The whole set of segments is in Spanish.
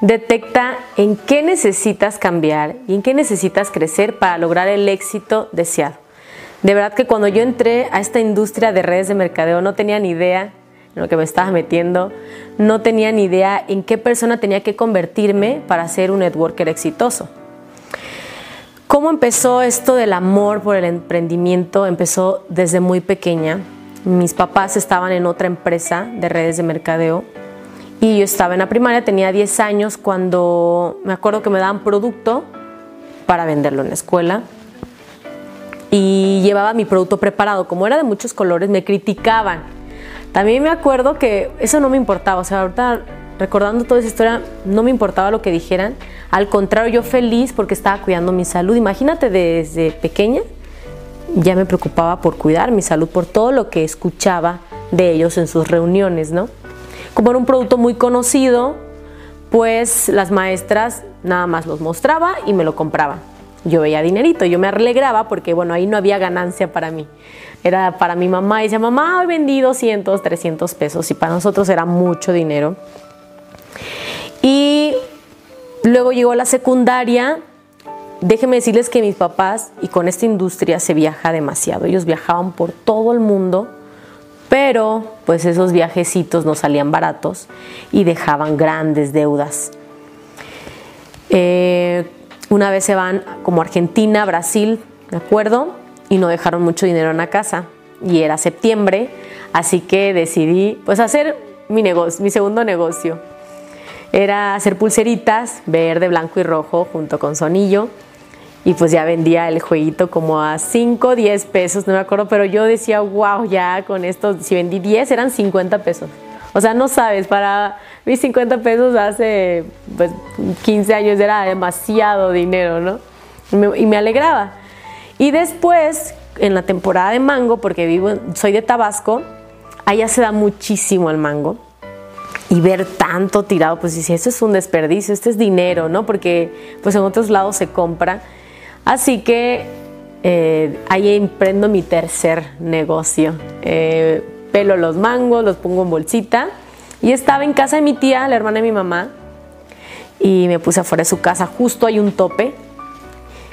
detecta en qué necesitas cambiar y en qué necesitas crecer para lograr el éxito deseado. De verdad que cuando yo entré a esta industria de redes de mercadeo no tenía ni idea en lo que me estaba metiendo, no tenía ni idea en qué persona tenía que convertirme para ser un networker exitoso. ¿Cómo empezó esto del amor por el emprendimiento? Empezó desde muy pequeña. Mis papás estaban en otra empresa de redes de mercadeo y yo estaba en la primaria, tenía 10 años cuando me acuerdo que me daban producto para venderlo en la escuela y llevaba mi producto preparado. Como era de muchos colores, me criticaban. También me acuerdo que eso no me importaba, o sea, ahorita recordando toda esa historia, no me importaba lo que dijeran. Al contrario, yo feliz porque estaba cuidando mi salud. Imagínate desde pequeña, ya me preocupaba por cuidar mi salud, por todo lo que escuchaba de ellos en sus reuniones, ¿no? Como era un producto muy conocido, pues las maestras nada más los mostraba y me lo compraban. Yo veía dinerito, yo me alegraba porque bueno, ahí no había ganancia para mí. Era para mi mamá y decía, mamá, he vendido 200, 300 pesos y para nosotros era mucho dinero. Y luego llegó la secundaria. Déjenme decirles que mis papás, y con esta industria se viaja demasiado, ellos viajaban por todo el mundo pero pues esos viajecitos no salían baratos y dejaban grandes deudas. Eh, una vez se van como Argentina, Brasil, ¿de acuerdo? Y no dejaron mucho dinero en la casa. Y era septiembre, así que decidí pues hacer mi negocio, mi segundo negocio. Era hacer pulseritas verde, blanco y rojo junto con sonillo y pues ya vendía el jueguito como a 5, 10 pesos, no me acuerdo, pero yo decía, wow, ya con esto, si vendí 10 eran 50 pesos. O sea, no sabes, para mis 50 pesos hace pues, 15 años era demasiado dinero, ¿no? Y me, alegraba. Y después, en la temporada de mango, porque vivo, soy de Tabasco, allá se da muchísimo el mango. Y ver tanto tirado, pues dice, eso es un desperdicio, este es dinero, ¿no? Porque pues en otros lados se compra. Así que eh, ahí emprendo mi tercer negocio. Eh, pelo los mangos, los pongo en bolsita. Y estaba en casa de mi tía, la hermana de mi mamá, y me puse afuera de su casa, justo hay un tope.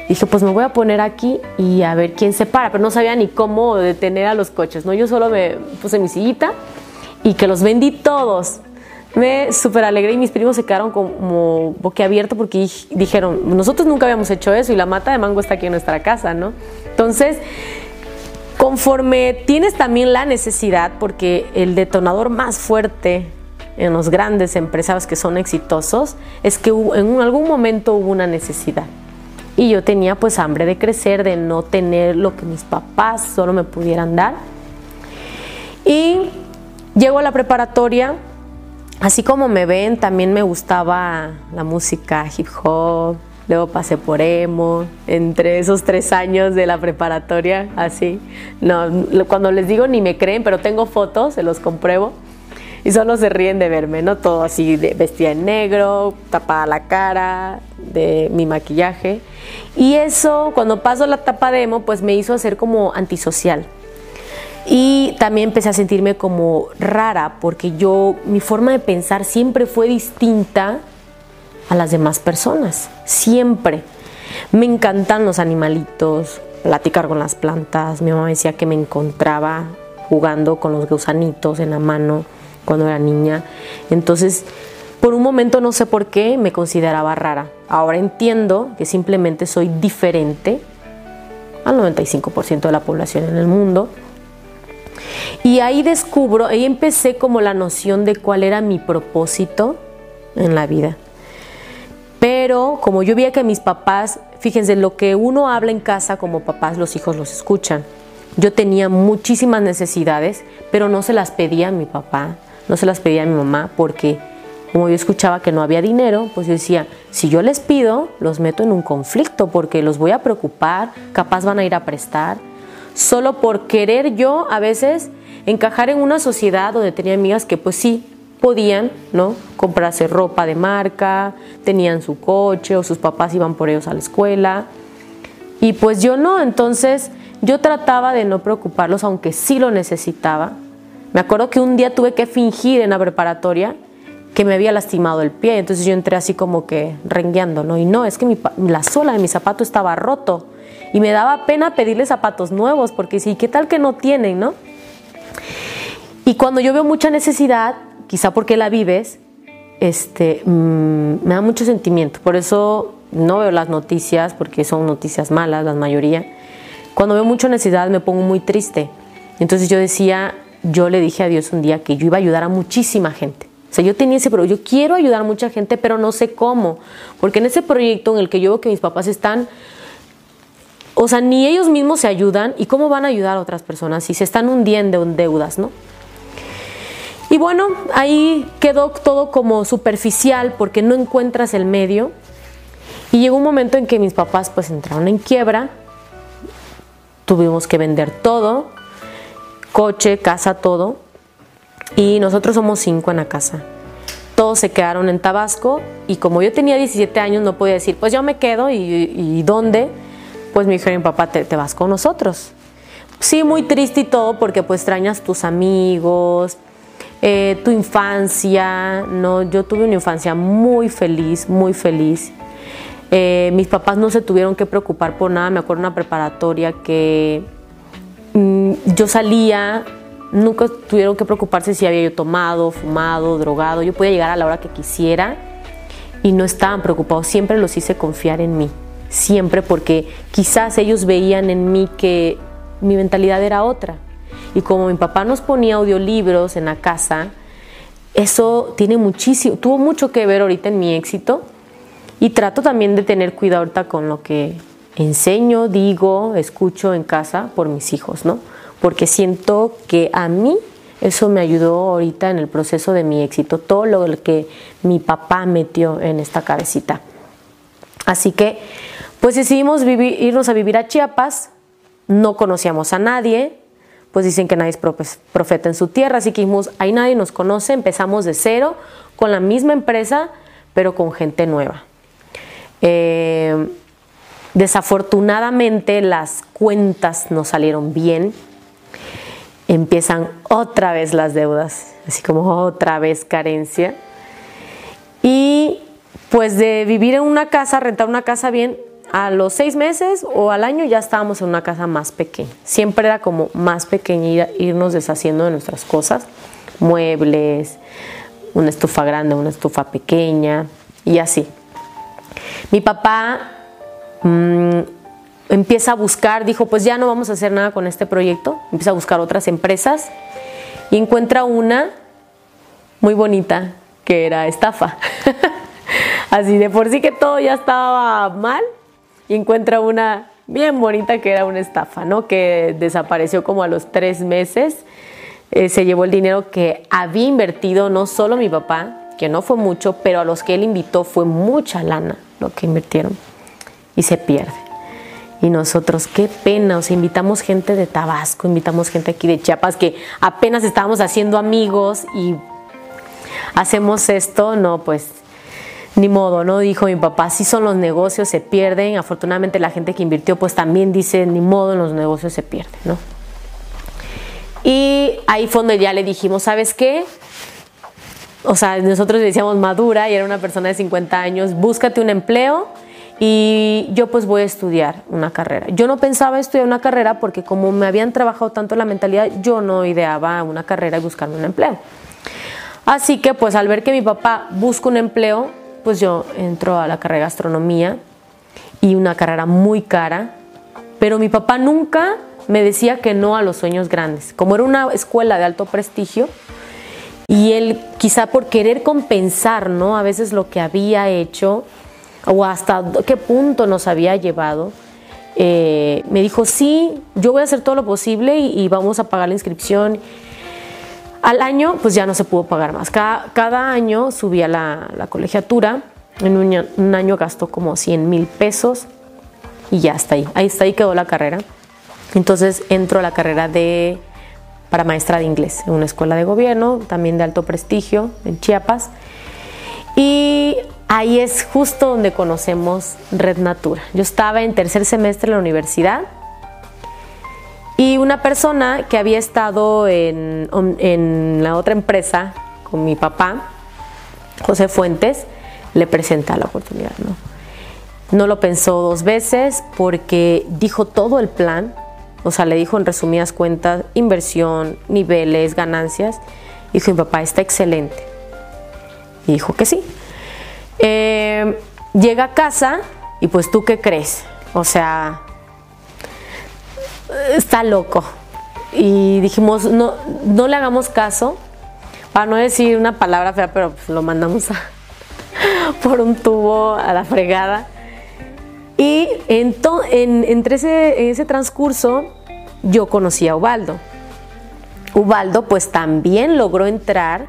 Dije, pues me voy a poner aquí y a ver quién se para, pero no sabía ni cómo detener a los coches, ¿no? Yo solo me puse mi sillita y que los vendí todos me súper alegré y mis primos se quedaron como boquiabiertos porque dijeron, nosotros nunca habíamos hecho eso y la mata de mango está aquí en nuestra casa, ¿no? Entonces, conforme tienes también la necesidad, porque el detonador más fuerte en los grandes empresarios que son exitosos es que en algún momento hubo una necesidad. Y yo tenía pues hambre de crecer, de no tener lo que mis papás solo me pudieran dar. Y llego a la preparatoria, Así como me ven, también me gustaba la música hip hop, luego pasé por emo, entre esos tres años de la preparatoria, así. No, cuando les digo ni me creen, pero tengo fotos, se los compruebo, y solo se ríen de verme, ¿no? Todo así, de, vestida en negro, tapada la cara, de mi maquillaje. Y eso, cuando paso la tapa de emo, pues me hizo hacer como antisocial. Y también empecé a sentirme como rara porque yo, mi forma de pensar siempre fue distinta a las demás personas, siempre. Me encantan los animalitos, platicar con las plantas. Mi mamá decía que me encontraba jugando con los gusanitos en la mano cuando era niña. Entonces, por un momento no sé por qué me consideraba rara. Ahora entiendo que simplemente soy diferente al 95% de la población en el mundo y ahí descubro, ahí empecé como la noción de cuál era mi propósito en la vida. Pero como yo veía que mis papás, fíjense, lo que uno habla en casa como papás, los hijos los escuchan. Yo tenía muchísimas necesidades, pero no se las pedía a mi papá, no se las pedía a mi mamá, porque como yo escuchaba que no había dinero, pues yo decía, si yo les pido, los meto en un conflicto, porque los voy a preocupar, capaz van a ir a prestar solo por querer yo a veces encajar en una sociedad donde tenía amigas que pues sí podían, ¿no? Comprarse ropa de marca, tenían su coche o sus papás iban por ellos a la escuela. Y pues yo no, entonces yo trataba de no preocuparlos aunque sí lo necesitaba. Me acuerdo que un día tuve que fingir en la preparatoria que me había lastimado el pie. Entonces yo entré así como que rengueando, ¿no? Y no, es que la sola de mi zapato estaba roto. Y me daba pena pedirle zapatos nuevos, porque sí, ¿qué tal que no tienen, no? Y cuando yo veo mucha necesidad, quizá porque la vives, este, mm, me da mucho sentimiento. Por eso no veo las noticias, porque son noticias malas, la mayoría. Cuando veo mucha necesidad me pongo muy triste. Entonces yo decía, yo le dije a Dios un día que yo iba a ayudar a muchísima gente sea, yo tenía ese proyecto, yo quiero ayudar a mucha gente, pero no sé cómo, porque en ese proyecto en el que yo veo que mis papás están, o sea, ni ellos mismos se ayudan, ¿y cómo van a ayudar a otras personas si se están hundiendo en deudas, no? Y bueno, ahí quedó todo como superficial porque no encuentras el medio. Y llegó un momento en que mis papás pues entraron en quiebra, tuvimos que vender todo, coche, casa, todo. Y nosotros somos cinco en la casa. Todos se quedaron en Tabasco y como yo tenía 17 años no podía decir, pues yo me quedo y, ¿dónde? Pues me dijeron, papá, te, vas con nosotros. Sí, muy triste y todo porque pues extrañas tus amigos, eh, tu infancia, ¿no? Yo tuve una infancia muy feliz, muy feliz. Eh, mis papás no se tuvieron que preocupar por nada, me acuerdo una preparatoria que mm, yo salía Nunca tuvieron que preocuparse si había yo tomado, fumado, drogado. Yo podía llegar a la hora que quisiera y no estaban preocupados. Siempre los hice confiar en mí. Siempre porque quizás ellos veían en mí que mi mentalidad era otra. Y como mi papá nos ponía audiolibros en la casa, eso tiene muchísimo, tuvo mucho que ver ahorita en mi éxito. Y trato también de tener cuidado ahorita con lo que enseño, digo, escucho en casa por mis hijos, ¿no? porque siento que a mí eso me ayudó ahorita en el proceso de mi éxito, todo lo que mi papá metió en esta cabecita. Así que, pues decidimos irnos a vivir a Chiapas, no conocíamos a nadie, pues dicen que nadie es profeta en su tierra, así que dijimos, ahí nadie nos conoce, empezamos de cero, con la misma empresa, pero con gente nueva. Eh, desafortunadamente las cuentas no salieron bien, empiezan otra vez las deudas, así como otra vez carencia. Y pues de vivir en una casa, rentar una casa bien, a los seis meses o al año ya estábamos en una casa más pequeña. Siempre era como más pequeña irnos deshaciendo de nuestras cosas, muebles, una estufa grande, una estufa pequeña y así. Mi papá mmm, empieza a buscar, dijo, pues ya no vamos a hacer nada con este proyecto, empieza a buscar otras empresas y encuentra una muy bonita que era estafa. Así de por sí que todo ya estaba mal y encuentra una bien bonita que era una estafa, ¿no? Que desapareció como a los tres meses. Eh, se llevó el dinero que había invertido no solo mi papá, que no fue mucho, pero a los que él invitó fue mucha lana lo que invirtieron y se pierde. Y nosotros, qué pena, o sea, invitamos gente de Tabasco, invitamos gente aquí de Chiapas que apenas estábamos haciendo amigos y hacemos esto, no, pues ni modo, ¿no? Dijo mi papá, si son los negocios, se pierden. Afortunadamente la gente que invirtió pues también dice, ni modo, los negocios se pierden, ¿no? Y ahí fue donde ya le dijimos, ¿sabes qué? O sea, nosotros le decíamos madura y era una persona de 50 años, búscate un empleo y yo pues voy a estudiar una carrera. Yo no pensaba estudiar una carrera porque como me habían trabajado tanto la mentalidad, yo no ideaba una carrera y buscarme un empleo. Así que pues al ver que mi papá busca un empleo, pues yo entro a la carrera de gastronomía y una carrera muy cara, pero mi papá nunca me decía que no a los sueños grandes. Como era una escuela de alto prestigio, y él quizá por querer compensar, ¿no? A veces lo que había hecho, o hasta qué punto nos había llevado, eh, me dijo, sí, yo voy a hacer todo lo posible y, vamos a pagar la inscripción. Al año, pues ya no se pudo pagar más. Cada, año subía la, colegiatura. En un, año gastó como 100 mil pesos y ya está ahí. Ahí está, ahí quedó la carrera. Entonces entro a la carrera de para maestra de inglés en una escuela de gobierno, también de alto prestigio en Chiapas. Y ahí es justo donde conocemos Red Natura. Yo estaba en tercer semestre en la universidad y una persona que había estado en, la otra empresa con mi papá José Fuentes le presenta la oportunidad, ¿no? No lo pensó dos veces porque dijo todo el plan, o sea, le dijo en resumidas cuentas inversión, niveles, ganancias. Dijo, mi papá está excelente. Y dijo que sí. Eh, llega a casa y pues tú qué crees? O sea, está loco. Y dijimos, no, no le hagamos caso, para no decir una palabra fea, pero pues lo mandamos por un tubo a la fregada. Y en, entre ese, ese transcurso yo conocí a Ubaldo. Ubaldo pues también logró entrar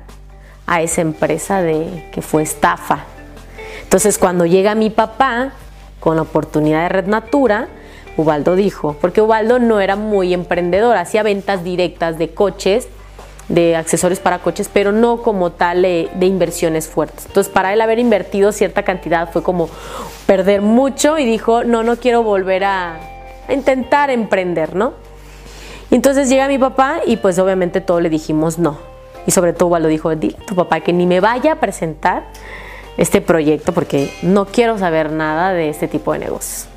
a esa empresa de que fue estafa. Entonces cuando llega mi papá con la oportunidad de Red Natura, Ubaldo dijo, porque Ubaldo no era muy emprendedor, hacía ventas directas de coches, de accesorios para coches, pero no como tal de, inversiones fuertes. Entonces, para él haber invertido cierta cantidad fue como perder mucho y dijo, no, no quiero volver a, intentar emprender, ¿no? Y entonces llega mi papá y pues obviamente todos le dijimos no. Y sobre todo Ubaldo dijo, dile a tu papá que ni me vaya a presentar este proyecto porque no quiero saber nada de este tipo de negocios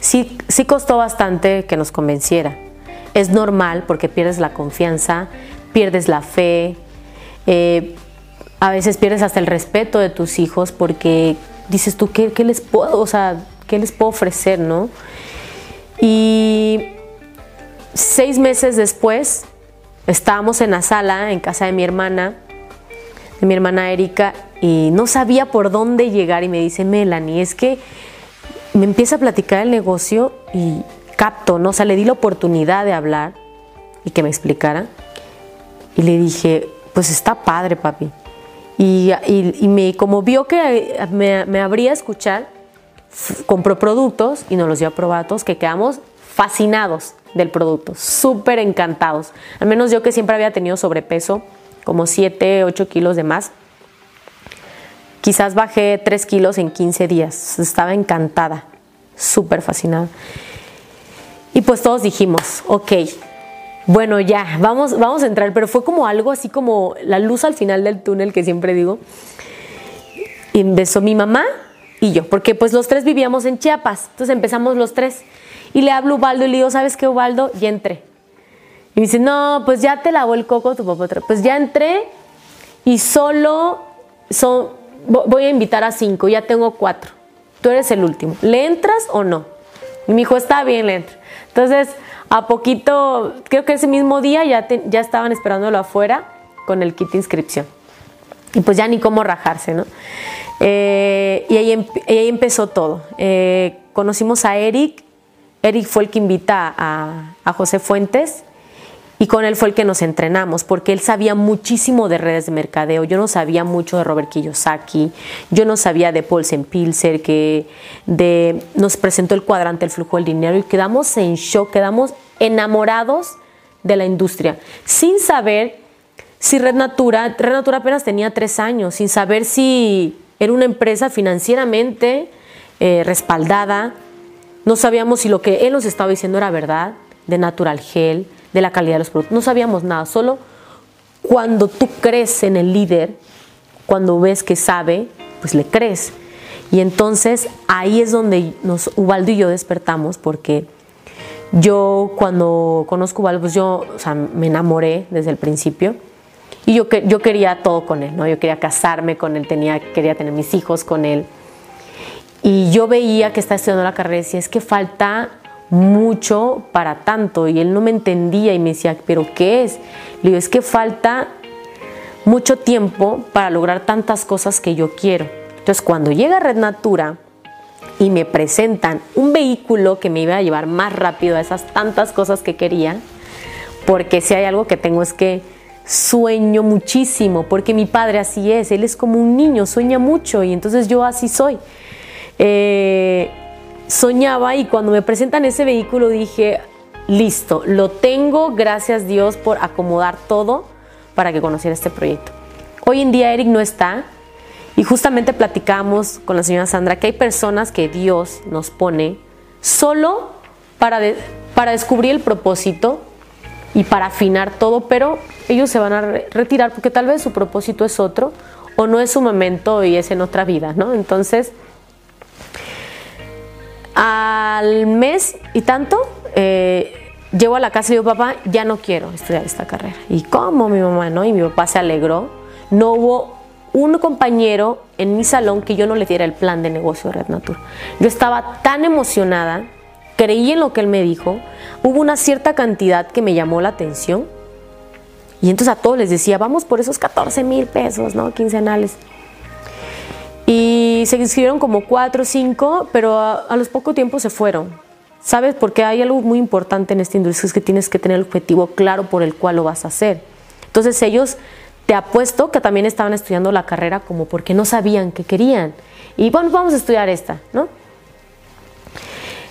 sí, sí costó bastante que nos convenciera. Es normal porque pierdes la confianza, pierdes la fe, eh, a veces pierdes hasta el respeto de tus hijos porque dices tú, ¿qué, les, puedo, o sea, ¿qué les puedo ofrecer? ¿no? Y seis meses después estábamos en la sala en casa de mi hermana, de mi hermana Erika, y no sabía por dónde llegar y me dice, Melanie, es que me empieza a platicar el negocio y capto, ¿no? O sea, le di la oportunidad de hablar y que me explicara. Y le dije, pues está padre, papi. Y, me, como vio que me, me abría a escuchar, compró productos y nos los dio a que quedamos fascinados del producto, súper encantados. Al menos yo que siempre había tenido sobrepeso, como 7, 8 kilos de más, Quizás bajé 3 kilos en 15 días. Estaba encantada, súper fascinada. Y pues todos dijimos, ok, bueno, ya, vamos, vamos a entrar, pero fue como algo así como la luz al final del túnel que siempre digo. Y empezó mi mamá y yo, porque pues los tres vivíamos en Chiapas, entonces empezamos los tres. Y le hablo a Ubaldo y le digo, ¿sabes qué, Ubaldo? Y entré. Y me dice, no, pues ya te lavó el coco tu papá. Pues ya entré y solo son, voy a invitar a cinco, ya tengo cuatro. Tú eres el último. ¿Le entras o no? Y me dijo, está bien, le entro. Entonces, a poquito, creo que ese mismo día ya, ya estaban esperándolo afuera con el kit de inscripción. Y pues ya ni cómo rajarse, ¿no? Eh, y, ahí, ahí, empezó todo. Eh, conocimos a Eric. Eric fue el que invita a, a José Fuentes y con él fue el que nos entrenamos, porque él sabía muchísimo de redes de mercadeo. Yo no sabía mucho de Robert Kiyosaki, yo no sabía de Paulsen Pilser, que de, nos presentó el cuadrante el flujo del dinero y quedamos en shock, quedamos enamorados de la industria, sin saber si Red Natura, Red Natura apenas tenía tres años, sin saber si era una empresa financieramente eh, respaldada, no sabíamos si lo que él nos estaba diciendo era verdad, de Natural Gel, de la calidad de los productos. No sabíamos nada, solo cuando tú crees en el líder, cuando ves que sabe, pues le crees. Y entonces ahí es donde nos, Ubaldo y yo despertamos porque yo cuando conozco a Ubaldo, pues yo me enamoré desde el principio y yo, yo quería todo con él, ¿no? Yo quería casarme con él, tenía, quería tener mis hijos con él. Y yo veía que estaba estudiando la carrera y decía, es que falta mucho para tanto y él no me entendía y me decía, pero ¿qué es? Le digo, es que falta mucho tiempo para lograr tantas cosas que yo quiero. Entonces cuando llega Red Natura y me presentan un vehículo que me iba a llevar más rápido a esas tantas cosas que quería, porque si hay algo que tengo es que sueño muchísimo, porque mi padre así es, él es como un niño, sueña mucho y entonces yo así soy. Eh, soñaba y cuando me presentan ese vehículo dije, listo, lo tengo, gracias Dios por acomodar todo para que conociera este proyecto. Hoy en día Eric no está y justamente platicamos con la señora Sandra que hay personas que Dios nos pone solo para, para descubrir el propósito y para afinar todo, pero ellos se van a retirar porque tal vez su propósito es otro o no es su momento y es en otra vida, ¿no? Entonces, al mes y tanto, eh, llego a la casa y digo, papá, ya no quiero estudiar esta carrera. ¿Y cómo mi mamá, no? Y mi papá se alegró. No hubo un compañero en mi salón que yo no le diera el plan de negocio de Red Natur. Yo estaba tan emocionada, creí en lo que él me dijo, hubo una cierta cantidad que me llamó la atención y entonces a todos les decía, vamos por esos 14 mil pesos, ¿no? Quincenales. Y se inscribieron como cuatro o cinco, pero a, los poco tiempo se fueron. ¿Sabes? Porque hay algo muy importante en esta industria, es que tienes que tener el objetivo claro por el cual lo vas a hacer. Entonces ellos, te apuesto que también estaban estudiando la carrera como porque no sabían qué querían. Y bueno, vamos a estudiar esta, ¿no?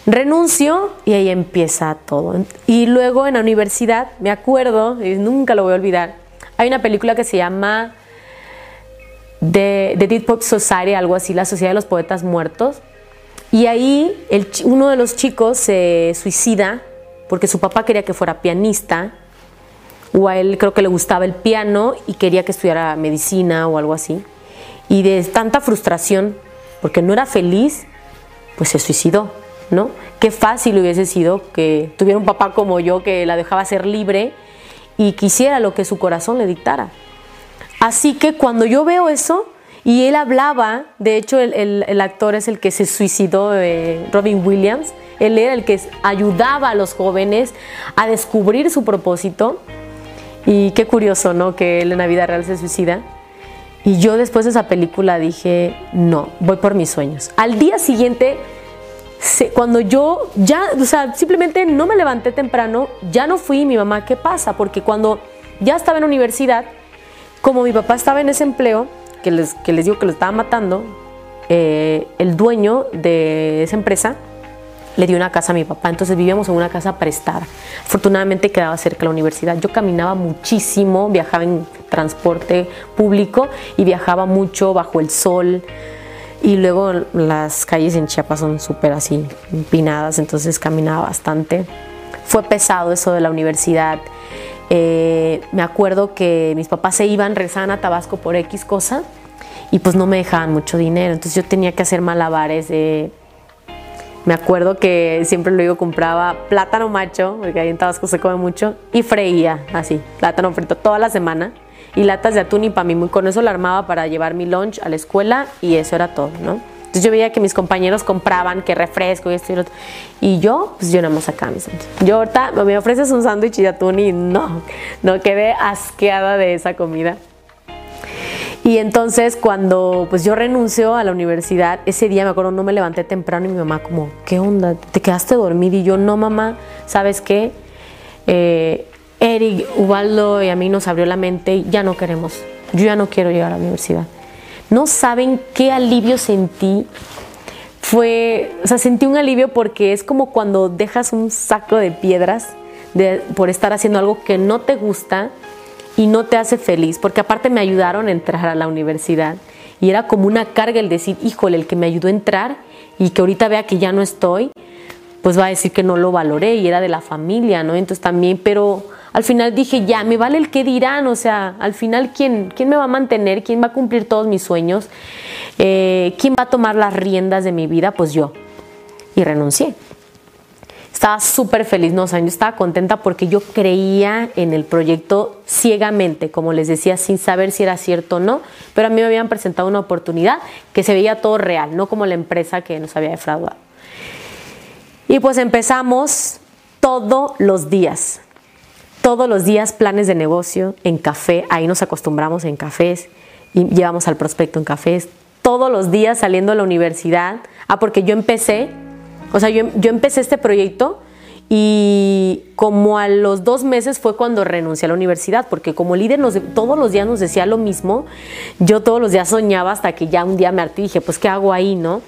Renuncio y ahí empieza todo. Y luego en la universidad, me acuerdo, y nunca lo voy a olvidar, hay una película que se llama The, The Dead Pop Society, algo así, la Sociedad de los Poetas Muertos. Y ahí el, uno de los chicos se suicida porque su papá quería que fuera pianista, o a él creo que le gustaba el piano y quería que estudiara medicina o algo así. Y de tanta frustración, porque no era feliz, pues se suicidó. ¿no? Qué fácil hubiese sido que tuviera un papá como yo que la dejaba ser libre y quisiera lo que su corazón le dictara. Así que cuando yo veo eso, y él hablaba, de hecho el, actor es el que se suicidó, eh, Robin Williams, él era el que ayudaba a los jóvenes a descubrir su propósito. Y qué curioso, ¿no? Que él en la vida real se suicida. Y yo después de esa película dije, no, voy por mis sueños. Al día siguiente cuando yo ya, o sea, simplemente no me levanté temprano, ya no fui, mi mamá, ¿qué pasa? Porque cuando ya estaba en la universidad, como mi papá estaba en ese empleo, que les, que les digo que lo estaba matando, eh, el dueño de esa empresa le dio una casa a mi papá, entonces vivíamos en una casa prestada. Afortunadamente quedaba cerca de la universidad. Yo caminaba muchísimo, viajaba en transporte público y viajaba mucho bajo el sol. Y luego las calles en Chiapas son súper así, empinadas, entonces caminaba bastante. Fue pesado eso de la universidad. Eh, me acuerdo que mis papás se iban, regresaban a Tabasco por X cosa y pues no me dejaban mucho dinero. Entonces yo tenía que hacer malabares. me acuerdo que siempre luego compraba plátano macho, porque ahí en Tabasco se come mucho, y freía así, plátano frito toda la semana y latas de atún y para mí con eso la armaba para llevar mi lunch a la escuela y eso era todo, ¿no? Entonces yo veía que mis compañeros compraban que refresco y esto y lo otro. Y yo, pues yo nada más acá mis Yo ahorita me ofreces un sándwich de atún y no, no quedé asqueada de esa comida. Y entonces cuando pues yo renuncio a la universidad, ese día me acuerdo, no me levanté temprano y mi mamá como, ¿qué onda? ¿Te quedaste dormida? Y yo, no mamá, ¿sabes qué? Eh, Eric, Ubaldo y a mí nos abrió la mente y ya no queremos, yo ya no quiero llegar a la universidad. No saben qué alivio sentí. Fue, o sea, sentí un alivio porque es como cuando dejas un saco de piedras por estar haciendo algo que no te gusta y no te hace feliz, porque aparte me ayudaron a entrar a la universidad y era como una carga el decir, híjole, el que me ayudó a entrar y que ahorita vea que ya no estoy, pues va a decir que no lo valoré y era de la familia, ¿no? Entonces también, pero al final dije, ya, me vale el que dirán, o sea, al final, ¿quién, quién me va a mantener? ¿Quién va a cumplir todos mis sueños? Eh, ¿Quién va a tomar las riendas de mi vida? Pues yo. Y renuncié. Estaba súper feliz, no, o sea, yo estaba contenta porque yo creía en el proyecto ciegamente, como les decía, sin saber si era cierto o no, pero a mí me habían presentado una oportunidad que se veía todo real, no como la empresa que nos había defraudado. Y pues empezamos todos los días, todos los días planes de negocio en café, ahí nos acostumbramos en cafés y llevamos al prospecto en cafés, todos los días saliendo de la universidad, ah, porque yo empecé, o sea, yo, yo empecé este proyecto y como a los dos meses fue cuando renuncié a la universidad, porque como líder todos los días nos decía lo mismo, yo todos los días soñaba hasta que ya un día me harté y dije, pues, ¿qué hago ahí, no?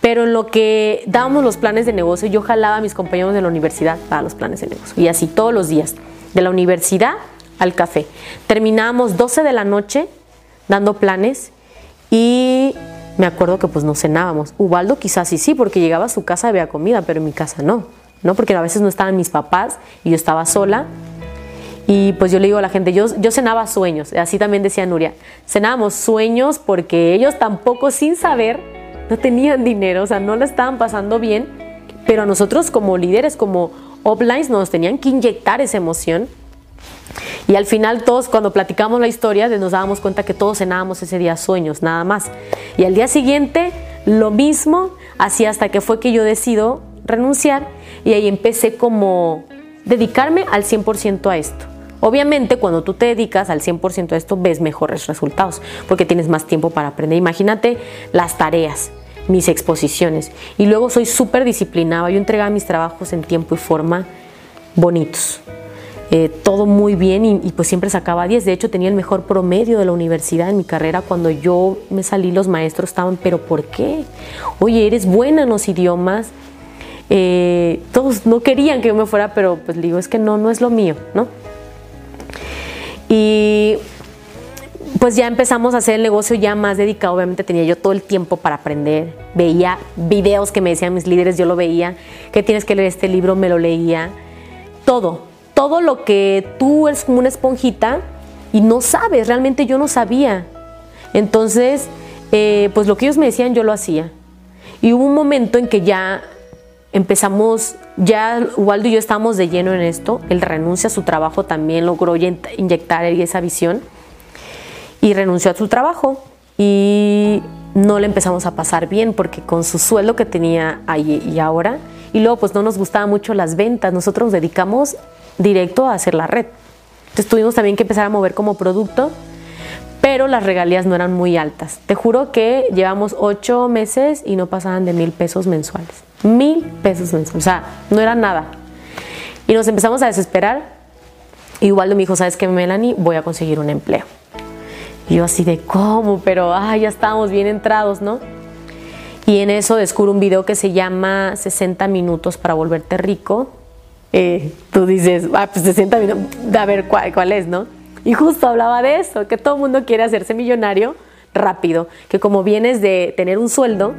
Pero en lo que dábamos los planes de negocio, yo jalaba a mis compañeros de la universidad para los planes de negocio. Y así todos los días, de la universidad al café. Terminábamos 12 de la noche dando planes y me acuerdo que pues no cenábamos. Ubaldo quizás sí, sí, porque llegaba a su casa había comida, pero en mi casa no, ¿no? Porque a veces no estaban mis papás y yo estaba sola. Y pues yo le digo a la gente, yo, yo cenaba sueños, así también decía Nuria, cenábamos sueños porque ellos tampoco sin saber no tenían dinero, o sea, no lo estaban pasando bien, pero a nosotros como líderes, como uplines, nos tenían que inyectar esa emoción. Y al final todos cuando platicamos la historia nos dábamos cuenta que todos cenábamos ese día sueños, nada más. Y al día siguiente lo mismo, así hasta que fue que yo decido renunciar y ahí empecé como dedicarme al 100% a esto. Obviamente cuando tú te dedicas al 100% a esto ves mejores resultados porque tienes más tiempo para aprender. Imagínate las tareas, mis exposiciones y luego soy súper disciplinada. Yo entregaba mis trabajos en tiempo y forma bonitos. Eh, todo muy bien y, y, pues siempre sacaba 10. De hecho tenía el mejor promedio de la universidad en mi carrera. Cuando yo me salí los maestros estaban, pero ¿por qué? Oye, eres buena en los idiomas. Eh, todos no querían que yo me fuera, pero pues digo, es que no, no es lo mío, ¿no? Y pues ya empezamos a hacer el negocio ya más dedicado, obviamente tenía yo todo el tiempo para aprender, veía videos que me decían mis líderes, yo lo veía, que tienes que leer este libro, me lo leía, todo, todo lo que tú eres como una esponjita y no sabes, realmente yo no sabía. Entonces, eh, pues lo que ellos me decían yo lo hacía. Y hubo un momento en que ya empezamos, ya Waldo y yo estábamos de lleno en esto, él renuncia a su trabajo también, logró inyectar esa visión y renunció a su trabajo. Y no le empezamos a pasar bien porque con su sueldo que tenía ahí y ahora, y luego pues no nos gustaban mucho las ventas, nosotros nos dedicamos directo a hacer la red. Entonces tuvimos también que empezar a mover como producto, pero las regalías no eran muy altas. Te juro que llevamos ocho meses y no pasaban de mil pesos mensuales mil pesos mensuales. O sea, no era nada. Y nos empezamos a desesperar. Waldo me dijo, ¿sabes qué, Melanie? Voy a conseguir un empleo. Y yo así de, ¿cómo? Pero, ay, ya estábamos bien entrados, ¿no? Y en eso descubro un video que se llama 60 minutos para volverte rico. Eh, tú dices, ah, pues 60 minutos, a ver cuál, cuál es, ¿no? Y justo hablaba de eso, que todo el mundo quiere hacerse millonario rápido, que como vienes de tener un sueldo,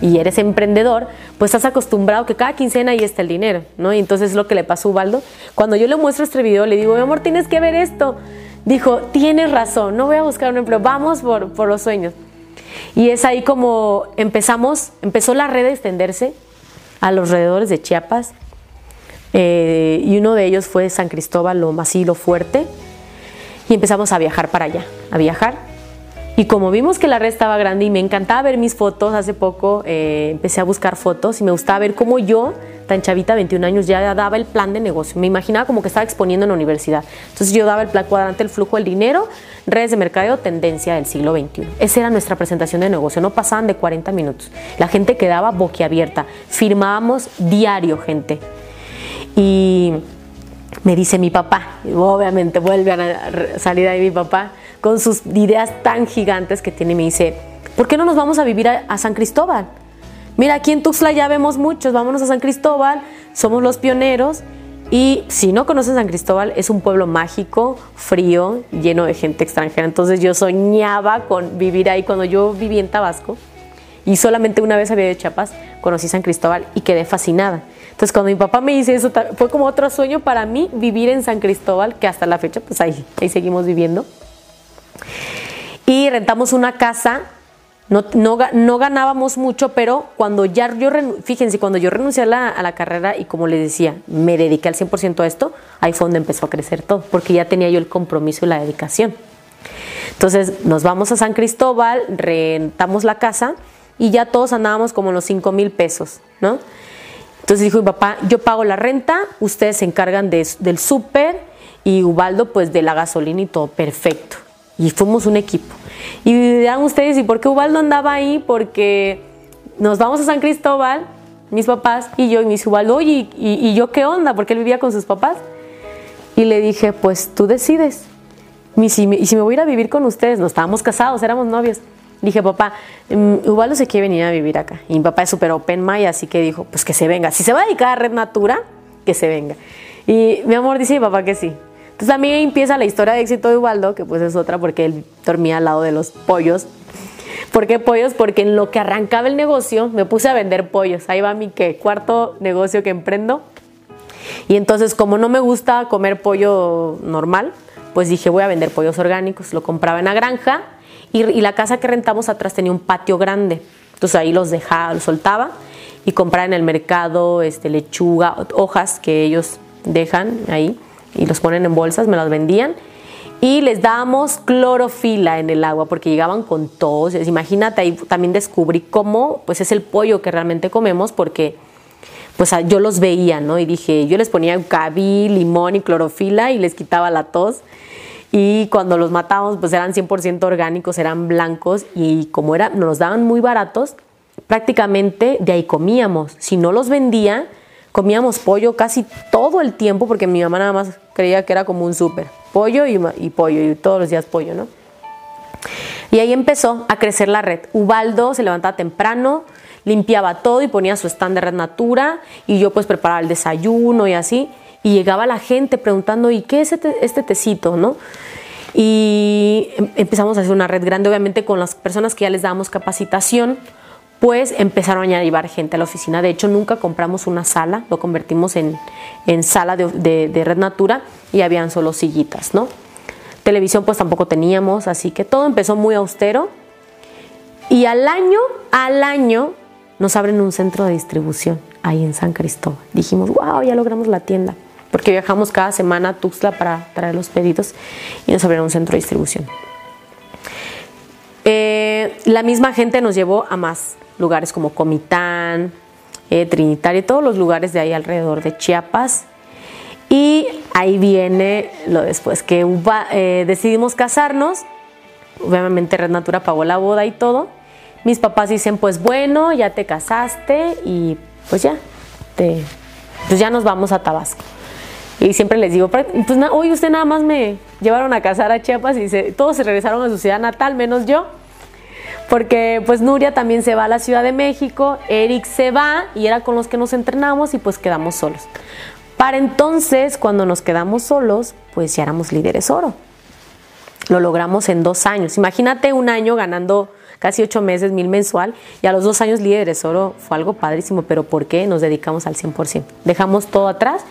y eres emprendedor, pues estás acostumbrado que cada quincena ahí está el dinero, ¿no? Y entonces es lo que le pasó a Ubaldo. Cuando yo le muestro este video, le digo, mi amor, tienes que ver esto. Dijo, tienes razón, no voy a buscar un empleo, vamos por, por los sueños. Y es ahí como empezamos, empezó la red a extenderse a los alrededores de Chiapas. Eh, y uno de ellos fue San Cristóbal, lo así, lo fuerte. Y empezamos a viajar para allá, a viajar. Y como vimos que la red estaba grande y me encantaba ver mis fotos, hace poco eh, empecé a buscar fotos y me gustaba ver cómo yo, tan chavita, 21 años, ya daba el plan de negocio. Me imaginaba como que estaba exponiendo en la universidad. Entonces yo daba el plan cuadrante, el flujo del dinero, redes de mercadeo, tendencia del siglo XXI. Esa era nuestra presentación de negocio, no pasaban de 40 minutos. La gente quedaba boquiabierta. Firmábamos diario, gente. Y me dice mi papá, obviamente vuelve a salir ahí mi papá, con sus ideas tan gigantes que tiene, me dice, ¿por qué no nos vamos a vivir a, San Cristóbal? Mira, aquí en Tuxtla ya vemos muchos, vámonos a San Cristóbal, somos los pioneros. Y si no conoces San Cristóbal, es un pueblo mágico, frío, lleno de gente extranjera. Entonces yo soñaba con vivir ahí cuando yo viví en Tabasco. Y solamente una vez había de Chiapas, conocí San Cristóbal y quedé fascinada. Entonces cuando mi papá me dice eso, fue como otro sueño para mí vivir en San Cristóbal, que hasta la fecha pues ahí, ahí seguimos viviendo. Y rentamos una casa, no, no, ganábamos mucho, pero cuando ya yo, fíjense, cuando yo renuncié a la, a la carrera y como les decía, me dediqué al 100% a esto, ahí fue donde empezó a crecer todo, porque ya tenía yo el compromiso y la dedicación. Entonces nos vamos a San Cristóbal, rentamos la casa y ya todos andábamos como los 5 mil pesos, ¿no? Entonces dijo mi papá, yo pago la renta, ustedes se encargan del súper y Ubaldo pues de la gasolina y todo, perfecto y fuimos un equipo. Y dirán ustedes, ¿y por qué Ubaldo andaba ahí? Porque nos vamos a San Cristóbal, mis papás y yo, y mis Ubaldo, oye, ¿y, yo qué onda? Porque él vivía con sus papás. Y le dije, pues tú decides. Y si, me, y si me voy a ir a vivir con ustedes, no estábamos casados, éramos novios. Dije, papá, mm, Ubaldo se quiere venir a vivir acá. Y mi papá es súper open mind, así que dijo, pues que se venga. Si se va a dedicar a Red Natura, que se venga. Y mi amor dice papá que sí. Entonces también empieza la historia de éxito de Ubaldo, que pues es otra porque él dormía al lado de los pollos. ¿Por qué pollos? Porque en lo que arrancaba el negocio me puse a vender pollos. Ahí va mi ¿qué? cuarto negocio que emprendo. Y entonces, como no me gusta comer pollo normal, pues dije, voy a vender pollos orgánicos. Lo compraba en la granja y, la casa que rentamos atrás tenía un patio grande. Entonces ahí los dejaba, los soltaba y compraba en el mercado este, lechuga, hojas que ellos dejan ahí y los ponen en bolsas, me las vendían y les dábamos clorofila en el agua porque llegaban con tos. Imagínate, ahí también descubrí cómo pues es el pollo que realmente comemos porque pues yo los veía, ¿no? Y dije, yo les ponía cabí, limón y clorofila y les quitaba la tos. Y cuando los matábamos, pues eran 100% orgánicos, eran blancos y como era, nos daban muy baratos, prácticamente de ahí comíamos. Si no los vendía, comíamos pollo casi todo el tiempo porque mi mamá nada más creía que era como un súper pollo y, pollo, y todos los días pollo, ¿no? Y ahí empezó a crecer la red. Ubaldo se levantaba temprano, limpiaba todo y ponía su stand de Red Natura y yo pues preparaba el desayuno y así. Y llegaba la gente preguntando, ¿y qué es este, este tecito, no? Y em, empezamos a hacer una red grande, obviamente con las personas que ya les dábamos capacitación, pues empezaron a llevar gente a la oficina. De hecho, nunca compramos una sala, lo convertimos en, sala de, Red Natura y habían solo sillitas, ¿no? Televisión pues tampoco teníamos, así que todo empezó muy austero. Y al año, al año, nos abren un centro de distribución ahí en San Cristóbal. Dijimos, wow, ya logramos la tienda, porque viajamos cada semana a Tuxtla para traer los pedidos y nos abrieron un centro de distribución. Eh, la misma gente nos llevó a más lugares como Comitán, eh, Trinitario, todos los lugares de ahí alrededor de Chiapas. Y ahí viene lo después, que eh, decidimos casarnos, obviamente Red Natura pagó la boda y todo. Mis papás dicen, pues bueno, ya te casaste y pues ya, te, pues ya nos vamos a Tabasco. Y siempre les digo, pues hoy usted nada más me llevaron a casar a Chiapas y todos se regresaron a su ciudad natal, menos yo. Porque pues Nuria también se va a la Ciudad de México, Eric se va y era con los que nos entrenamos y pues quedamos solos. Para entonces, cuando nos quedamos solos, pues ya éramos líderes oro. Lo logramos en dos años. Imagínate un año ganando casi ocho meses, mil mensual, y a los dos años líderes oro fue algo padrísimo, pero ¿por qué? Nos dedicamos al 100%. Dejamos todo atrás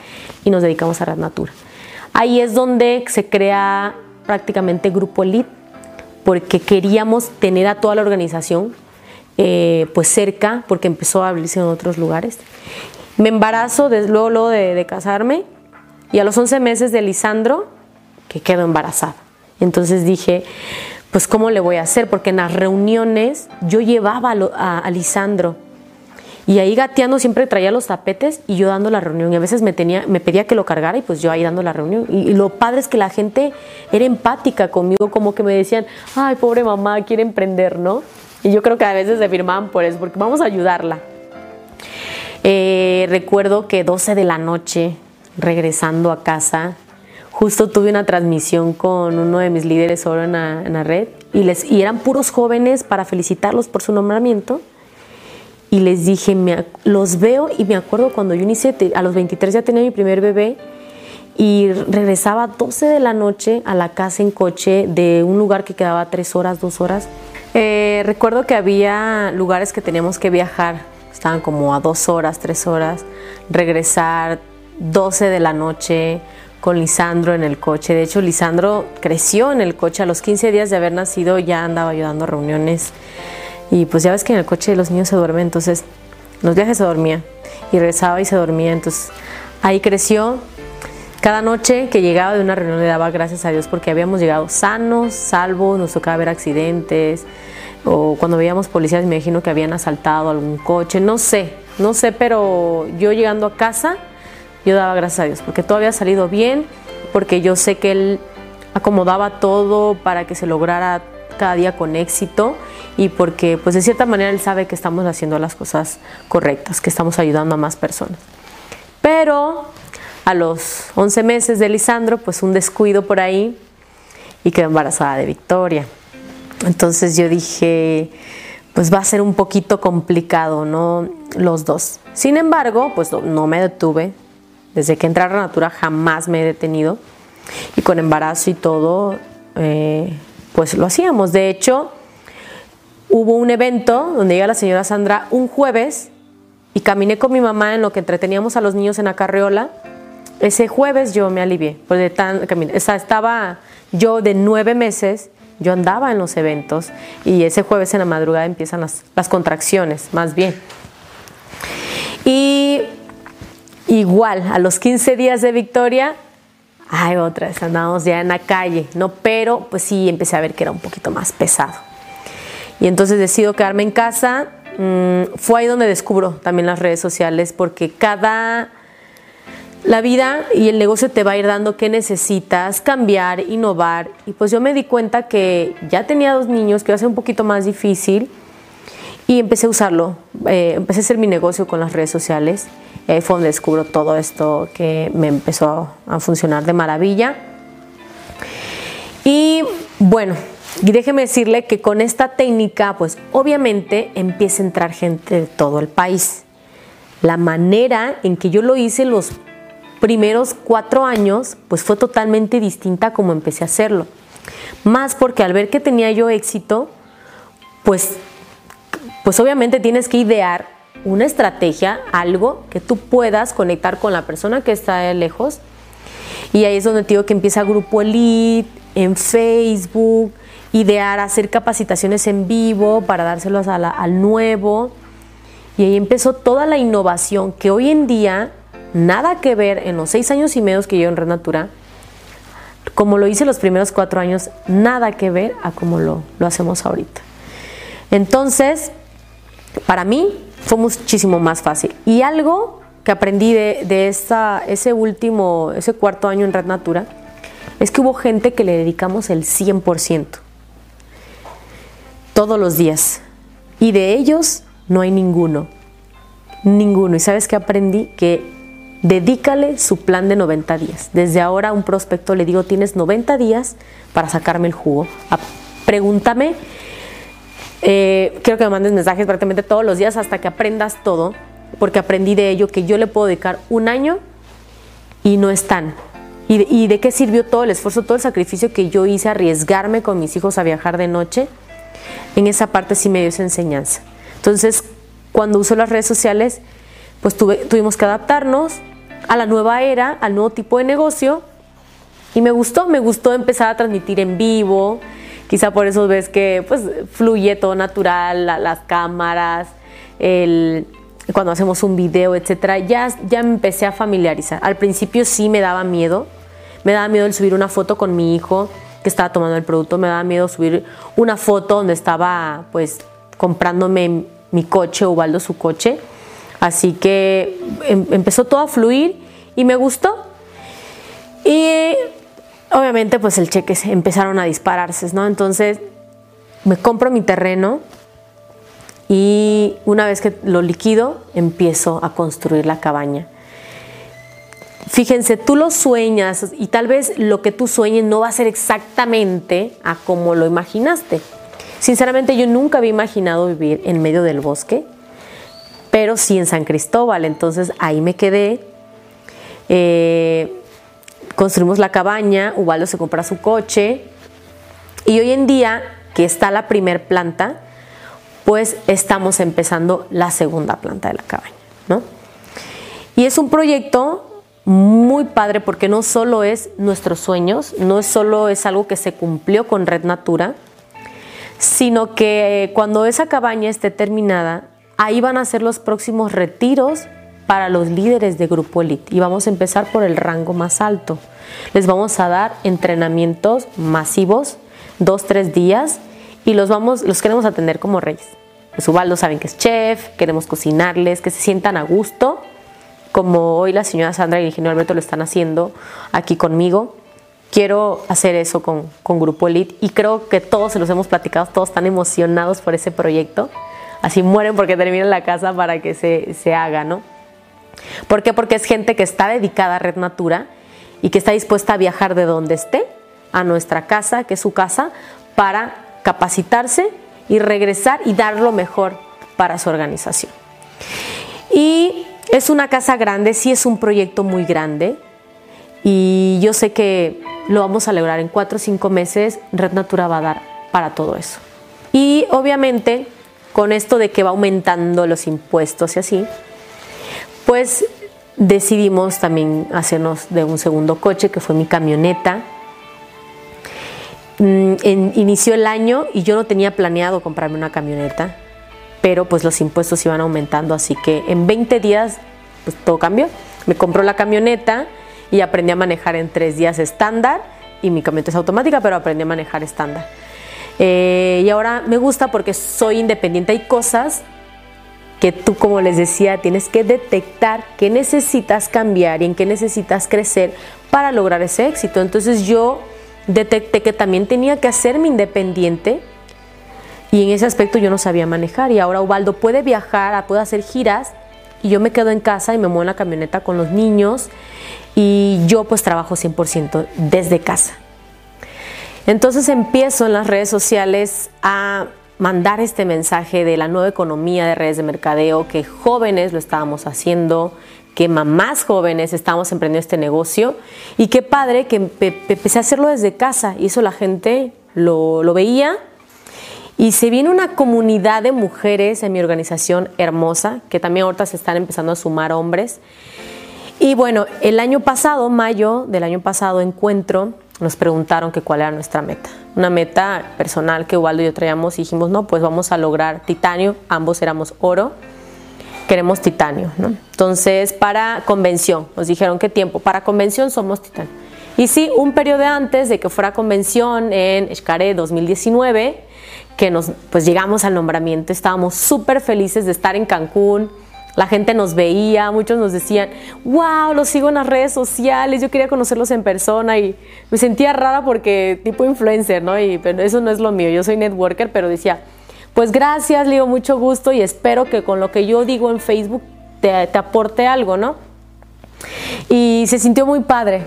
y nos dedicamos a Red Natura. Ahí es donde se crea prácticamente Grupo Elite, porque queríamos tener a toda la organización eh, pues cerca, porque empezó a abrirse en otros lugares. Me embarazo desde luego, de, casarme y a los 11 meses de Lisandro que quedo embarazada. Entonces dije, pues ¿cómo le voy a hacer? Porque en las reuniones yo llevaba a, Lisandro y ahí gateando siempre traía los tapetes y yo dando la reunión. Y a veces me, tenía, me pedía que lo cargara y pues yo ahí dando la reunión. Y, lo padre es que la gente era empática conmigo, como que me decían, ay, pobre mamá, quiere emprender, ¿no? Y yo creo que a veces se firmaban por eso, porque vamos a ayudarla. Eh, recuerdo que 12 de la noche, regresando a casa, justo tuve una transmisión con uno de mis líderes oro en la, red y, les, y eran puros jóvenes para felicitarlos por su nombramiento. Y les dije, los veo y me acuerdo cuando yo inicié, a los 23 ya tenía mi primer bebé y regresaba a 12 de la noche a la casa en coche de un lugar que quedaba tres horas, dos horas. Eh, recuerdo que había lugares que teníamos que viajar estaban como a dos horas, tres horas, regresar 12 de la noche con Lisandro en el coche. De hecho, Lisandro creció en el coche. A los 15 días de haber nacido ya andaba ayudando a reuniones. Y pues ya ves que en el coche los niños se duermen, entonces los viajes se dormía y rezaba y se dormía. Entonces ahí creció. Cada noche que llegaba de una reunión le daba gracias a Dios porque habíamos llegado sanos, salvos, nos tocaba ver accidentes, o cuando veíamos policías me imagino que habían asaltado algún coche, no sé, no sé, pero yo llegando a casa, yo daba gracias a Dios, porque todo había salido bien, porque yo sé que Él acomodaba todo para que se lograra cada día con éxito y porque pues de cierta manera Él sabe que estamos haciendo las cosas correctas, que estamos ayudando a más personas. Pero a los 11 meses de Lisandro, pues un descuido por ahí y quedó embarazada de Victoria. Entonces yo dije, pues va a ser un poquito complicado, ¿no? Los dos. Sin embargo, pues no, me detuve. Desde que entré a Natura jamás me he detenido. Y con embarazo y todo, eh, pues lo hacíamos. De hecho, hubo un evento donde llega la señora Sandra un jueves y caminé con mi mamá en lo que entreteníamos a los niños en la carriola ese jueves yo me alivié. Pues de tan, estaba yo de nueve meses, yo andaba en los eventos y ese jueves en la madrugada empiezan las contracciones, más bien. Y igual, a los 15 días de victoria, hay otras, andábamos ya en la calle, ¿no? Pero pues sí, empecé a ver que era un poquito más pesado. Y entonces decido quedarme en casa. Mm, fue ahí donde descubro también las redes sociales, porque cada la vida y el negocio te va a ir dando qué necesitas, cambiar, innovar. Y pues yo me di cuenta que ya tenía dos niños, que iba a ser un poquito más difícil. Y empecé a usarlo. Eh, empecé a hacer mi negocio con las redes sociales. ahí fue donde descubro todo esto que me empezó a funcionar de maravilla. Y bueno, déjeme decirle que con esta técnica, pues obviamente empieza a entrar gente de todo el país. La manera en que yo lo hice los primeros cuatro años, pues fue totalmente distinta como empecé a hacerlo. Más porque al ver que tenía yo éxito, pues, pues obviamente tienes que idear una estrategia, algo que tú puedas conectar con la persona que está lejos. Y ahí es donde te digo que empieza Grupo Elite, en Facebook, idear, hacer capacitaciones en vivo para dárselos al nuevo. Y ahí empezó toda la innovación que hoy en día nada que ver en los seis años y medio que yo en Red Natura, como lo hice los primeros cuatro años, nada que ver a como lo, lo hacemos ahorita. Entonces, para mí fue muchísimo más fácil. Y algo que aprendí de, ese último, ese cuarto año en Red Natura, es que hubo gente que le dedicamos el 100%, todos los días. Y de ellos no hay ninguno, ninguno. ¿Y sabes qué aprendí? Que Dedícale su plan de 90 días. Desde ahora a un prospecto le digo, tienes 90 días para sacarme el jugo. pregúntame, eh, quiero que me mandes mensajes prácticamente todos los días hasta que aprendas todo, porque aprendí de ello que yo le puedo dedicar un año y no están. ¿Y ¿Y de qué sirvió todo el esfuerzo, todo el sacrificio que yo hice, arriesgarme con mis hijos a viajar de noche? En esa parte sí me dio esa enseñanza. Entonces, cuando uso las redes sociales, pues tuvimos que adaptarnos, a la nueva era, al nuevo tipo de negocio. Y me gustó, me gustó empezar a transmitir en vivo. Quizá por eso ves que pues fluye todo natural, las cámaras, el, cuando hacemos un video, etcétera. Ya, ya me empecé a familiarizar. Al principio sí me daba miedo. Me daba miedo el subir una foto con mi hijo que estaba tomando el producto. Me daba miedo subir una foto donde estaba pues comprándome mi coche, Ubaldo su coche Así que em, empezó todo a fluir y me gustó. Y obviamente pues el cheque empezaron a dispararse, ¿no? Entonces me compro mi terreno y una vez que lo liquido empiezo a construir la cabaña. Fíjense, tú lo sueñas y tal vez lo que tú sueñes no va a ser exactamente a como lo imaginaste. Sinceramente yo nunca había imaginado vivir en medio del bosque pero sí en San Cristóbal. Entonces ahí me quedé. Eh, construimos la cabaña, Ubaldo se compra su coche y hoy en día que está la primer planta, pues estamos empezando la segunda planta de la cabaña, ¿no? Y es un proyecto muy padre porque no solo es nuestros sueños, no solo es algo que se cumplió con Red Natura, sino que cuando esa cabaña esté terminada, Ahí van a ser los próximos retiros para los líderes de Grupo Elite y vamos a empezar por el rango más alto. Les vamos a dar entrenamientos masivos, dos, tres días y los, vamos, los queremos atender como reyes. Los Ubaldo saben que es chef, queremos cocinarles, que se sientan a gusto, como hoy la señora Sandra y el ingeniero Alberto lo están haciendo aquí conmigo. Quiero hacer eso con, con Grupo Elite y creo que todos se los hemos platicado, todos están emocionados por ese proyecto así mueren porque terminan la casa para que se, se haga, ¿no? ¿Por qué? Porque es gente que está dedicada a Red Natura y que está dispuesta a viajar de donde esté a nuestra casa, que es su casa, para capacitarse y regresar y dar lo mejor para su organización. Y es una casa grande, sí es un proyecto muy grande y yo sé que lo vamos a lograr en cuatro o cinco meses, Red Natura va a dar para todo eso. Y obviamente con esto de que va aumentando los impuestos y así, pues decidimos también hacernos de un segundo coche, que fue mi camioneta. Mm, inició el año y yo no tenía planeado comprarme una camioneta, pero pues los impuestos iban aumentando, así que en 20 días pues todo cambió. Me compró la camioneta y aprendí a manejar en tres días estándar y mi camioneta es automática, pero aprendí a manejar estándar. Eh, y ahora me gusta porque soy independiente. Hay cosas que tú, como les decía, tienes que detectar qué necesitas cambiar y en qué necesitas crecer para lograr ese éxito. Entonces yo detecté que también tenía que hacerme independiente y en ese aspecto yo no sabía manejar y ahora Ubaldo puede viajar, puede hacer giras y yo me quedo en casa y me muevo en la camioneta con los niños y yo pues trabajo 100% desde casa. Entonces empiezo en las redes sociales a mandar este mensaje de la nueva economía de redes de mercadeo, que jóvenes lo estábamos haciendo, que mamás jóvenes estábamos emprendiendo este negocio y qué padre que empecé a hacerlo desde casa y eso la gente lo, lo veía y se viene una comunidad de mujeres en mi organización hermosa, que también ahorita se están empezando a sumar hombres. Y bueno, el año pasado, mayo del año pasado, encuentro, nos preguntaron que cuál era nuestra meta. Una meta personal que Ubaldo y yo traíamos y dijimos, no, pues vamos a lograr titanio, ambos éramos oro queremos titanio. Entonces, para convención, nos dijeron qué tiempo. Para convención somos titanio. Y sí, un periodo antes de que fuera convención en Xcaré 2019, que nos, pues llegamos al nombramiento, estábamos súper felices de estar en Cancún. La gente nos veía, muchos nos decían, wow, los sigo en las redes sociales, yo quería conocerlos en persona y me sentía rara porque tipo influencer, ¿no? Y pero eso no es lo mío, yo soy networker, pero decía, pues gracias, le mucho gusto y espero que con lo que yo digo en Facebook te, aporte algo, ¿no? Y se sintió muy padre.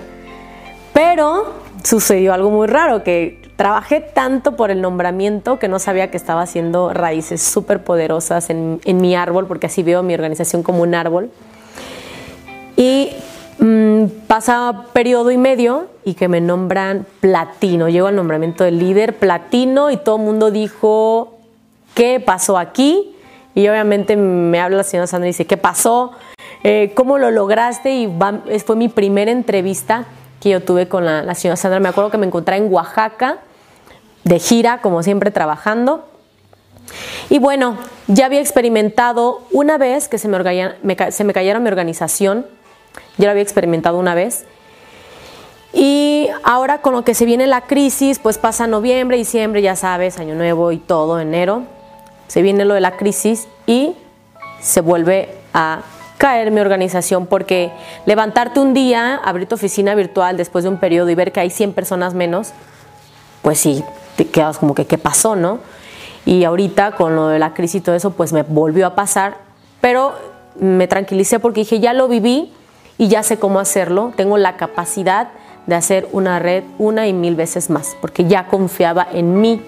Pero sucedió algo muy raro, que trabajé tanto por el nombramiento que no sabía que estaba haciendo raíces súper poderosas en, mi árbol, porque así veo mi organización como un árbol. Y mm, pasa periodo y medio y que me nombran platino. Llego al nombramiento de líder platino y todo el mundo dijo, qué pasó aquí. Y obviamente me habla la señora Sandra y dice, ¿qué pasó? Eh, ¿Cómo lo lograste? Y fue mi primera entrevista que yo tuve con la, señora Sandra. Me acuerdo que me encontré en Oaxaca, de gira, como siempre, trabajando. Y bueno, ya había experimentado una vez que se me, se me cayera mi organización. Ya lo había experimentado una vez. Y ahora con lo que se viene la crisis, pues pasa noviembre, diciembre, ya sabes, año nuevo y todo, enero se viene lo de la crisis y se vuelve a caer mi organización porque levantarte un día, abrir tu oficina virtual después de un periodo y ver que hay 100 personas menos, pues sí, te quedas como que qué pasó, ¿no? Y ahorita con lo de la crisis y todo eso, pues me volvió a pasar, pero me tranquilicé porque dije, ya lo viví y ya sé cómo hacerlo, tengo la capacidad de hacer una red una y mil veces más, porque ya confiaba en mí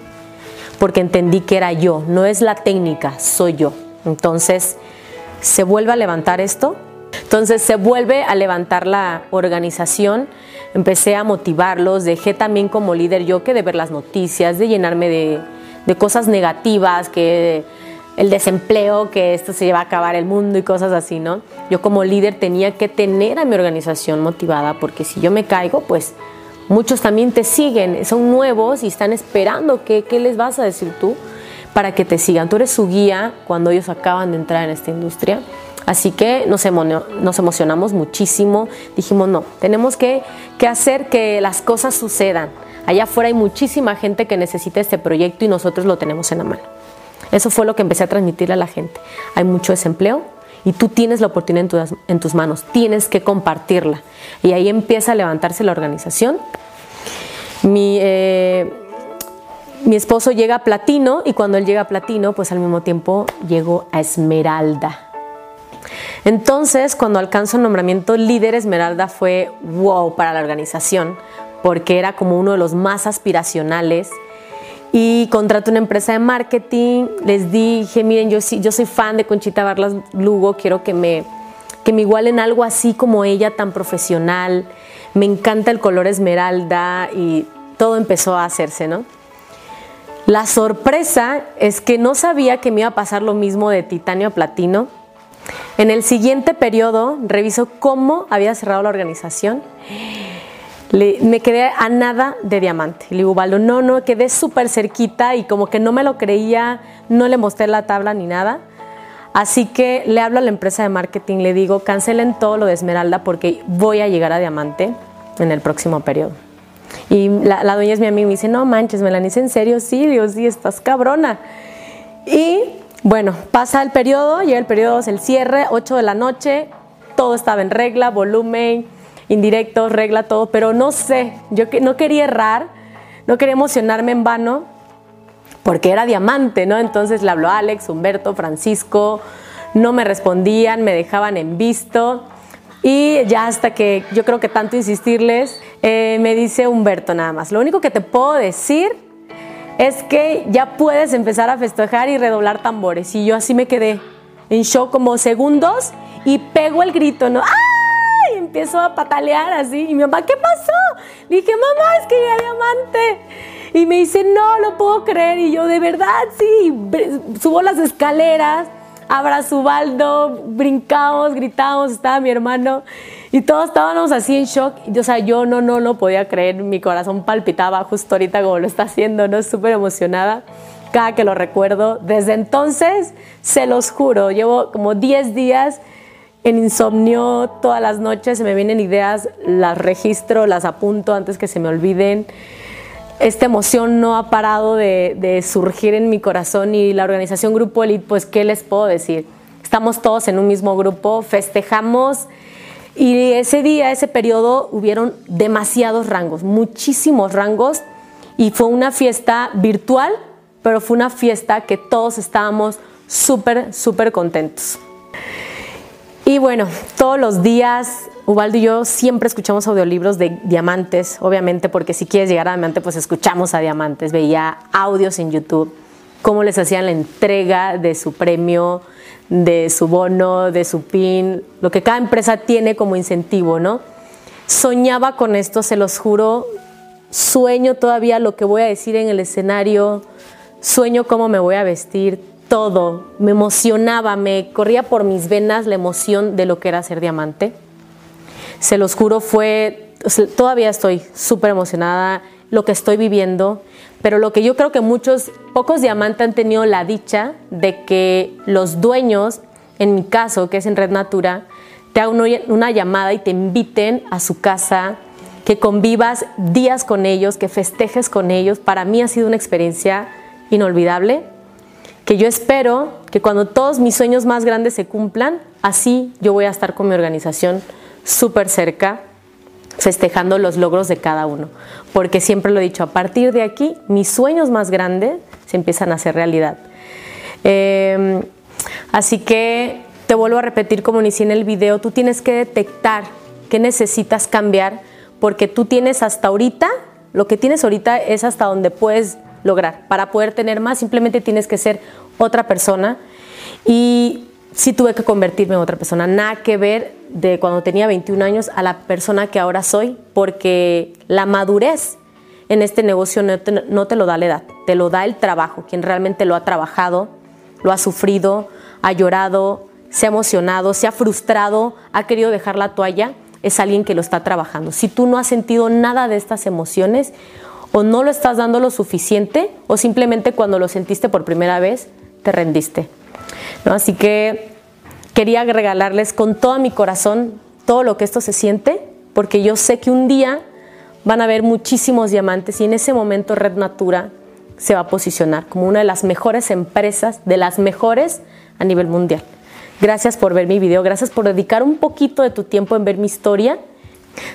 porque entendí que era yo, no es la técnica, soy yo. Entonces, se vuelve a levantar esto, entonces se vuelve a levantar la organización, empecé a motivarlos, dejé también como líder yo que de ver las noticias, de llenarme de, de cosas negativas, que el desempleo, que esto se lleva a acabar el mundo y cosas así, ¿no? Yo como líder tenía que tener a mi organización motivada, porque si yo me caigo, pues Muchos también te siguen, son nuevos y están esperando qué, les vas a decir tú para que te sigan. Tú eres su guía cuando ellos acaban de entrar en esta industria. Así que nos, emocionamos muchísimo. Dijimos, no, tenemos que, hacer que las cosas sucedan. Allá afuera hay muchísima gente que necesita este proyecto y nosotros lo tenemos en la mano. Eso fue lo que empecé a transmitirle a la gente. Hay mucho desempleo, y tú tienes la oportunidad en, tus manos, tienes que compartirla. Y ahí empieza a levantarse la organización. Mi, eh, mi esposo llega a platino y cuando él llega a platino, pues al mismo tiempo llego a esmeralda. Entonces, cuando alcanzo el nombramiento líder esmeralda fue wow para la organización, porque era como uno de los más aspiracionales y contraté una empresa de marketing, les dije, miren, yo, yo soy fan de Conchita Barlas Lugo, quiero que me, que me igualen algo así como ella, tan profesional, me encanta el color esmeralda y todo empezó a hacerse, ¿no? La sorpresa es que no sabía que me iba a pasar lo mismo de titanio a platino. En el siguiente periodo reviso cómo había cerrado la organización. me quedé a nada de diamante. Le digo, Ubaldo, no, no, quedé súper cerquita y como que no me lo creía, no le mostré la tabla ni nada. Así que le hablo a la empresa de marketing, le digo, cancelen todo lo de Esmeralda porque voy a llegar a diamante en el próximo periodo. Y la, dueña es mi amiga y me dice, no manches, Melanie, ¿en serio? Sí, Dios, sí, estás cabrona. Y bueno, pasa el periodo, llega el periodo, el cierre, 8 de la noche, todo estaba en regla, volumen, indirecto, regla, todo, pero no sé, yo no quería errar, no quería emocionarme en vano, porque era diamante, ¿no? Entonces le habló Alex, Humberto, Francisco, no me respondían, me dejaban en visto. Y ya hasta que yo creo que tanto insistirles, eh, me dice Humberto nada más. Lo único que te puedo decir es que ya puedes empezar a festejar y redoblar tambores. Y yo así me quedé en shock como segundos y pego el grito, ¿no? ¡Ay! Y empiezo a patalear así. Y mi mamá, ¿qué pasó? Dije, mamá, es que ya diamante. Y me dice, no lo puedo creer. Y yo, de verdad, sí. Subo las escaleras abrazo Baldo, brincamos, gritamos, estaba mi hermano y todos estábamos así en shock. O sea, yo no, no lo podía creer, mi corazón palpitaba justo ahorita como lo está haciendo, ¿no? Súper emocionada cada que lo recuerdo. Desde entonces, se los juro, llevo como 10 días en insomnio todas las noches, se me vienen ideas, las registro, las apunto antes que se me olviden esta emoción no ha parado de, surgir en mi corazón y la organización Grupo Elite, pues, ¿qué les puedo decir? Estamos todos en un mismo grupo, festejamos y ese día, ese periodo, hubieron demasiados rangos, muchísimos rangos y fue una fiesta virtual, pero fue una fiesta que todos estábamos súper, súper contentos. Y bueno, todos los días Ubaldo y yo siempre escuchamos audiolibros de diamantes, obviamente, porque si quieres llegar a diamante, pues escuchamos a diamantes. Veía audios en YouTube, cómo les hacían la entrega de su premio, de su bono, de su PIN, lo que cada empresa tiene como incentivo, ¿no? Soñaba con esto, se los juro. Sueño todavía lo que voy a decir en el escenario, sueño cómo me voy a vestir, todo. Me emocionaba, me corría por mis venas la emoción de lo que era ser diamante se los juro, fue, todavía estoy súper emocionada, lo que estoy viviendo, pero lo que yo creo que muchos, pocos diamantes han tenido la dicha de que los dueños, en mi caso, que es en Red Natura, te hagan una llamada y te inviten a su casa, que convivas días con ellos, que festejes con ellos. Para mí ha sido una experiencia inolvidable, que yo espero que cuando todos mis sueños más grandes se cumplan, así yo voy a estar con mi organización súper cerca festejando los logros de cada uno. Porque siempre lo he dicho, a partir de aquí mis sueños más grandes se empiezan a hacer realidad. Em, así que te vuelvo a repetir como inicié en el video, tú tienes que detectar qué necesitas cambiar porque tú tienes hasta ahorita, lo que tienes ahorita es hasta donde puedes lograr. Para poder tener más simplemente tienes que ser otra persona y sí tuve que convertirme en otra persona, nada que ver de cuando tenía 21 años a la persona que ahora soy, porque la madurez en este negocio no te, lo da la edad, te lo da el trabajo, quien realmente lo ha trabajado, lo ha sufrido, ha llorado, se ha emocionado, se ha frustrado, ha querido dejar la toalla, es alguien que lo está trabajando. Si tú no has sentido nada de estas emociones, o no lo estás dando lo suficiente, o simplemente cuando lo sentiste por primera vez, te rendiste. Así que quería regalarles con todo mi corazón todo lo que esto se siente, porque yo sé que un día van a haber muchísimos diamantes y en ese momento Red Natura se va a posicionar como una de las mejores empresas, de las mejores a nivel mundial. Gracias por ver mi video, gracias por dedicar un poquito de tu tiempo en ver mi historia.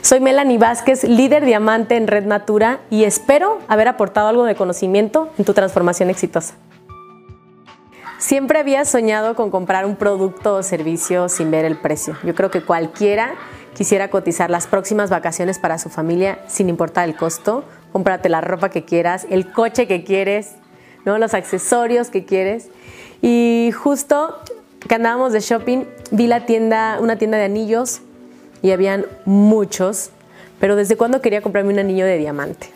Soy Melanie Vázquez, líder diamante en Red Natura y espero haber aportado algo de conocimiento en tu transformación exitosa. Siempre había soñado con comprar un producto o servicio sin ver el precio. Yo creo que cualquiera quisiera cotizar las próximas vacaciones para su familia sin importar el costo. Cómprate la ropa que quieras, el coche que quieres, ¿no? los accesorios que quieres. Y justo que andábamos de shopping, vi la tienda, una tienda de anillos y habían muchos, pero desde cuándo quería comprarme un anillo de diamante.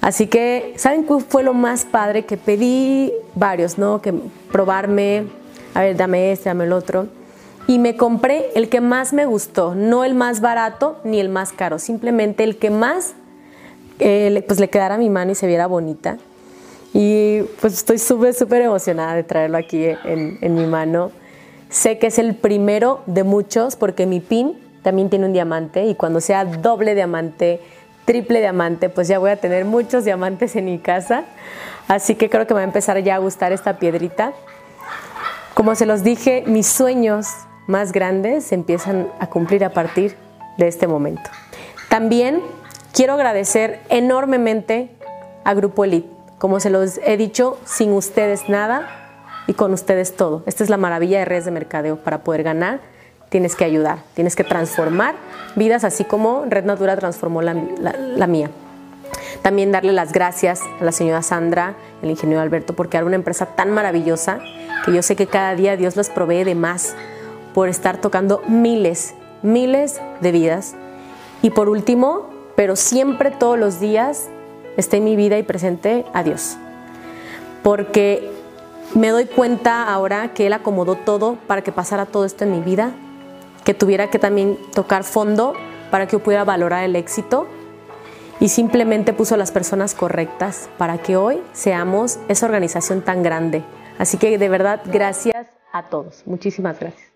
Así que, ¿saben cuál fue lo más padre? Que pedí varios, ¿no? Que probarme, a ver, dame este, dame el otro. y me compré el que más me gustó, no el más barato ni el más caro, simplemente el que más eh, pues le quedara a mi mano y se viera bonita. Y pues estoy súper, súper emocionada de traerlo aquí en, en mi mano. Sé que es el primero de muchos porque mi pin también tiene un diamante y cuando sea doble diamante, triple diamante, pues ya voy a tener muchos diamantes en mi casa. Así que creo que me va a empezar ya a gustar esta piedrita. Como se los dije, mis sueños más grandes se empiezan a cumplir a partir de este momento. También quiero agradecer enormemente a Grupo Elite. Como se los he dicho, sin ustedes nada y con ustedes todo. Esta es la maravilla de redes de mercadeo para poder ganar tienes que ayudar, tienes que transformar vidas así como Red Natura transformó la, mía. También darle las gracias a la señora Sandra, el ingeniero Alberto, porque era una empresa tan maravillosa que yo sé que cada día Dios les provee de más por estar tocando miles, miles de vidas. Y por último, pero siempre todos los días, esté en mi vida y presente a Dios. Porque me doy cuenta ahora que Él acomodó todo para que pasara todo esto en mi vida que tuviera que también tocar fondo para que yo pudiera valorar el éxito y simplemente puso las personas correctas para que hoy seamos esa organización tan grande. Así que de verdad, gracias a todos. Muchísimas gracias.